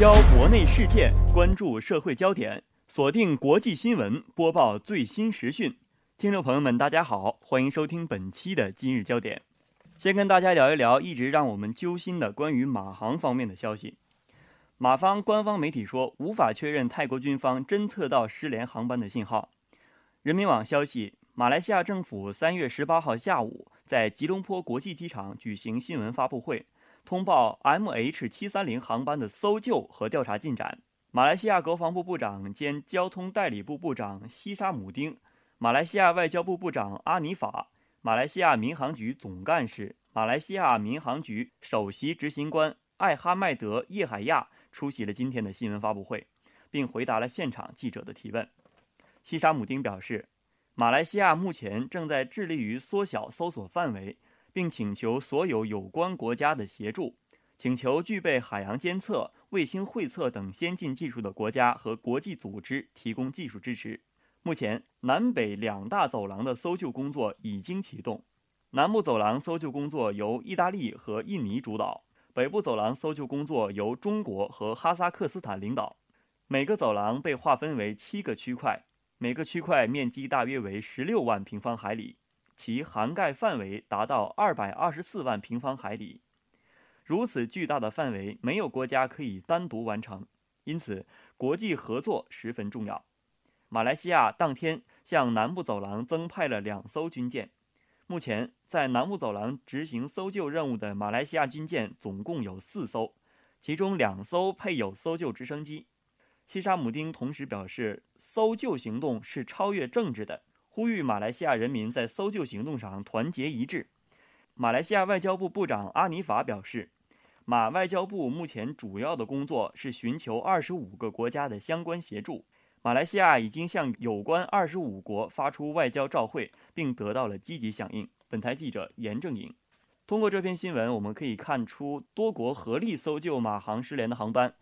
焦国内事件，关注社会焦点，锁定国际新闻，播报最新时讯。听众朋友们，大家好，欢迎收听本期的今日焦点。先跟大家聊一聊一直让我们揪心的关于马航方面的消息。马方官方媒体说，无法确认泰国军方侦测到失联航班的信号。人民网消息，马来西亚政府三月十八号下午在吉隆坡国际机场举行新闻发布会。通报 MH 七三零航班的搜救和调查进展。马来西亚国防部部长兼交通代理部部长西沙姆丁，马来西亚外交部部长阿尼法，马来西亚民航局总干事、马来西亚民航局首席执行官艾哈迈德叶海亚出席了今天的新闻发布会，并回答了现场记者的提问。西沙姆丁表示，马来西亚目前正在致力于缩小搜索范围。并请求所有有关国家的协助，请求具备海洋监测、卫星绘测等先进技术的国家和国际组织提供技术支持。目前，南北两大走廊的搜救工作已经启动。南部走廊搜救工作由意大利和印尼主导，北部走廊搜救工作由中国和哈萨克斯坦领导。每个走廊被划分为七个区块，每个区块面积大约为十六万平方海里。其涵盖范围达到二百二十四万平方海里，如此巨大的范围，没有国家可以单独完成，因此国际合作十分重要。马来西亚当天向南部走廊增派了两艘军舰，目前在南部走廊执行搜救任务的马来西亚军舰总共有四艘，其中两艘配有搜救直升机。西沙姆丁同时表示，搜救行动是超越政治的。呼吁马来西亚人民在搜救行动上团结一致。马来西亚外交部部长阿尼法表示，马外交部目前主要的工作是寻求二十五个国家的相关协助。马来西亚已经向有关二十五国发出外交照会，并得到了积极响应。本台记者严正颖。通过这篇新闻，我们可以看出多国合力搜救马航失联的航班。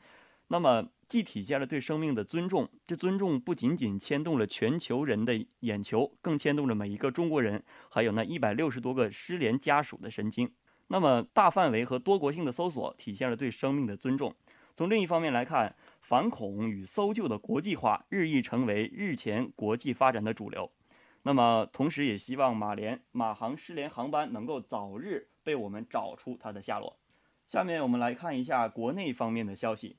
那么，既体现了对生命的尊重，这尊重不仅仅牵动了全球人的眼球，更牵动了每一个中国人，还有那一百六十多个失联家属的神经。那么，大范围和多国性的搜索体现了对生命的尊重。从另一方面来看，反恐与搜救的国际化日益成为日前国际发展的主流。那么，同时也希望马联马航失联航班能够早日被我们找出它的下落。下面我们来看一下国内方面的消息。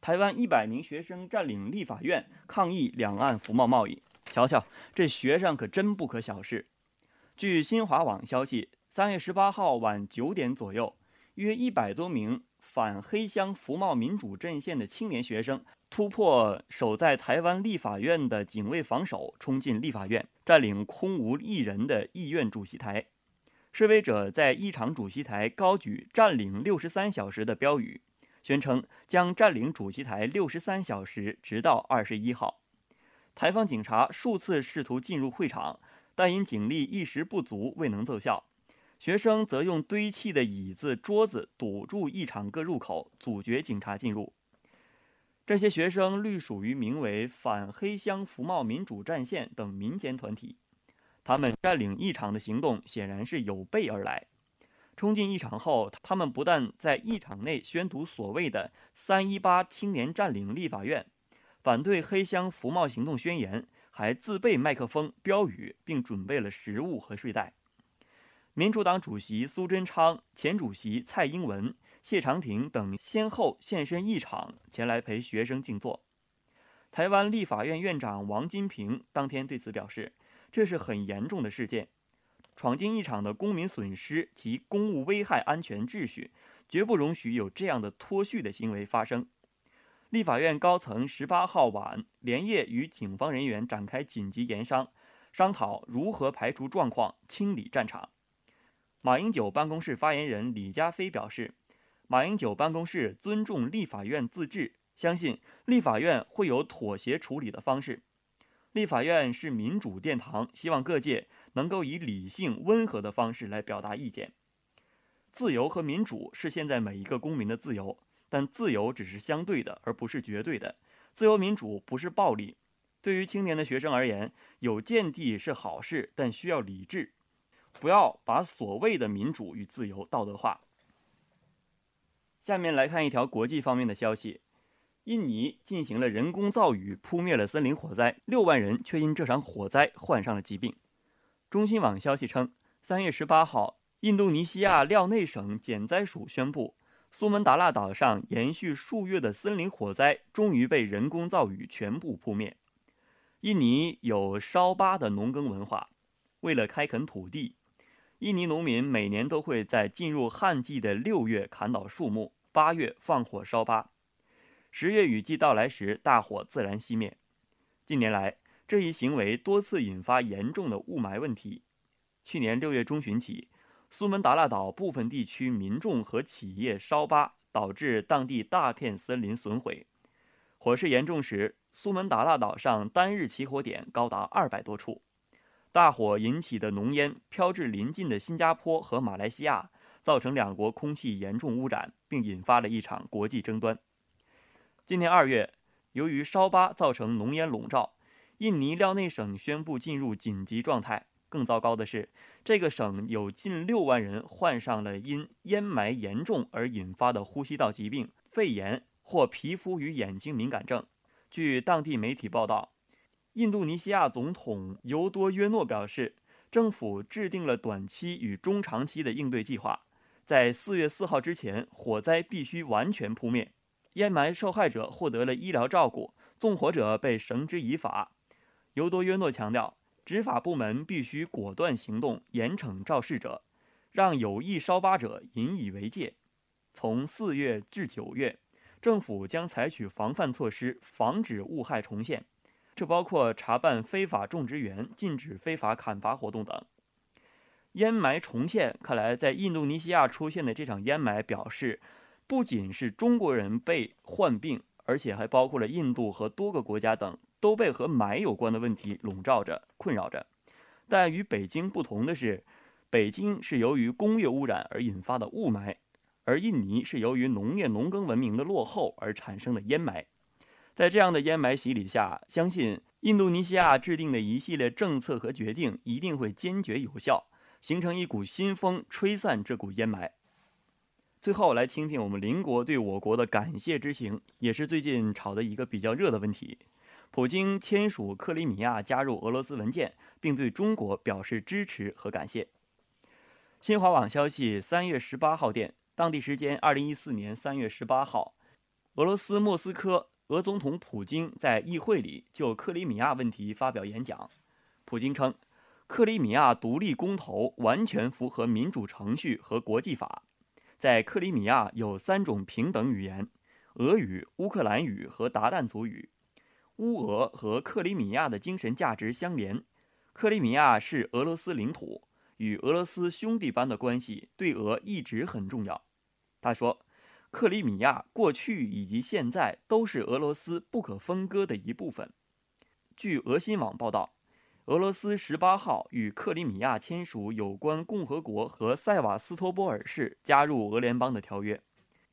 台湾一百名学生占领立法院抗议两岸服贸贸易，瞧瞧，这学生可真不可小视。据新华网消息，三月十八号晚九点左右，约一百多名反黑箱服贸民主阵线的青年学生突破守在台湾立法院的警卫防守，冲进立法院，占领空无一人的议院主席台。示威者在议场主席台高举“占领六十三小时”的标语。宣称将占领主席台六十三小时，直到二十一号。台方警察数次试图进入会场，但因警力一时不足，未能奏效。学生则用堆砌的椅子、桌子堵住议场各入口，阻绝警察进入。这些学生隶属于名为“反黑箱服贸民主战线”等民间团体，他们占领议场的行动显然是有备而来。冲进议场后，他们不但在议场内宣读所谓的“三一八青年占领立法院”，反对黑箱服贸行动宣言，还自备麦克风、标语，并准备了食物和睡袋。民主党主席苏贞昌、前主席蔡英文、谢长廷等先后现身议场，前来陪学生静坐。台湾立法院院长王金平当天对此表示：“这是很严重的事件。”闯进一场的公民损失及公务危害安全秩序，绝不容许有这样的脱序的行为发生。立法院高层十八号晚连夜与警方人员展开紧急研商，商讨如何排除状况、清理战场。马英九办公室发言人李家飞表示，马英九办公室尊重立法院自治，相信立法院会有妥协处理的方式。立法院是民主殿堂，希望各界能够以理性、温和的方式来表达意见。自由和民主是现在每一个公民的自由，但自由只是相对的，而不是绝对的。自由民主不是暴力。对于青年的学生而言，有见地是好事，但需要理智，不要把所谓的民主与自由道德化。下面来看一条国际方面的消息：印尼进行了人工造雨，扑灭了森林火灾，六万人却因这场火灾患上了疾病。中新网消息称，三月十八号，印度尼西亚廖内省减灾署宣布，苏门答腊岛上延续数月的森林火灾终于被人工造雨全部扑灭。印尼有烧巴的农耕文化，为了开垦土地，印尼农民每年都会在进入旱季的六月砍倒树木，八月放火烧巴，十月雨季到来时，大火自然熄灭。近年来，这一行为多次引发严重的雾霾问题。去年六月中旬起，苏门答腊岛部分地区民众和企业烧巴，导致当地大片森林损毁。火势严重时，苏门答腊岛上单日起火点高达二百多处。大火引起的浓烟飘至邻近的新加坡和马来西亚，造成两国空气严重污染，并引发了一场国际争端。今年二月，由于烧巴造成浓烟笼罩。印尼廖内省宣布进入紧急状态。更糟糕的是，这个省有近六万人患上了因烟霾严重而引发的呼吸道疾病、肺炎或皮肤与眼睛敏感症。据当地媒体报道，印度尼西亚总统尤多约诺表示，政府制定了短期与中长期的应对计划，在四月四号之前，火灾必须完全扑灭，烟霾受害者获得了医疗照顾，纵火者被绳之以法。尤多约诺强调，执法部门必须果断行动，严惩肇事者，让有意烧巴者引以为戒。从四月至九月，政府将采取防范措施，防止雾害重现。这包括查办非法种植园、禁止非法砍伐活动等。烟霾重现，看来在印度尼西亚出现的这场烟霾，表示不仅是中国人被患病，而且还包括了印度和多个国家等。都被和霾有关的问题笼罩着、困扰着，但与北京不同的是，北京是由于工业污染而引发的雾霾，而印尼是由于农业农耕文明的落后而产生的烟霾。在这样的烟霾洗礼下，相信印度尼西亚制定的一系列政策和决定一定会坚决有效，形成一股新风，吹散这股烟霾。最后来听听我们邻国对我国的感谢之情，也是最近炒的一个比较热的问题。普京签署克里米亚加入俄罗斯文件，并对中国表示支持和感谢。新华网消息，三月十八号电，当地时间二零一四年三月十八号，俄罗斯莫斯科，俄总统普京在议会里就克里米亚问题发表演讲。普京称，克里米亚独立公投完全符合民主程序和国际法。在克里米亚有三种平等语言：俄语、乌克兰语和达旦族语。乌俄和克里米亚的精神价值相连，克里米亚是俄罗斯领土，与俄罗斯兄弟般的关系对俄一直很重要。他说，克里米亚过去以及现在都是俄罗斯不可分割的一部分。据俄新网报道，俄罗斯十八号与克里米亚签署有关共和国和塞瓦斯托波尔市加入俄联邦的条约。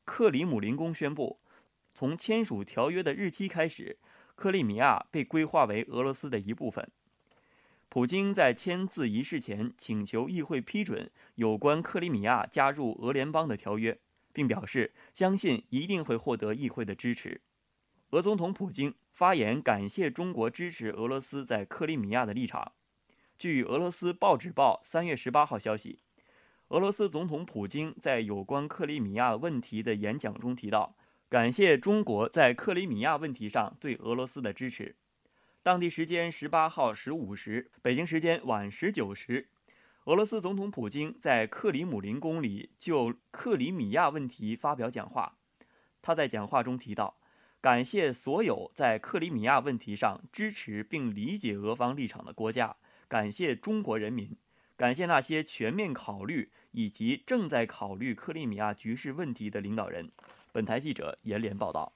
克里姆林宫宣布，从签署条约的日期开始。克里米亚被规划为俄罗斯的一部分。普京在签字仪式前请求议会批准有关克里米亚加入俄联邦的条约，并表示相信一定会获得议会的支持。俄总统普京发言感谢中国支持俄罗斯在克里米亚的立场。据俄罗斯报纸报三月十八号消息，俄罗斯总统普京在有关克里米亚问题的演讲中提到。感谢中国在克里米亚问题上对俄罗斯的支持。当地时间十八号十五时，北京时间晚十九时，俄罗斯总统普京在克里姆林宫里就克里米亚问题发表讲话。他在讲话中提到，感谢所有在克里米亚问题上支持并理解俄方立场的国家，感谢中国人民，感谢那些全面考虑以及正在考虑克里米亚局势问题的领导人。本台记者严连报道。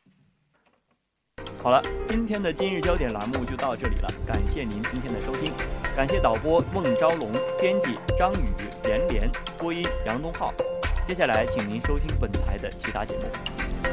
好了，今天的今日焦点栏目就到这里了，感谢您今天的收听，感谢导播孟昭龙，编辑张宇、严连，播音杨东浩。接下来，请您收听本台的其他节目。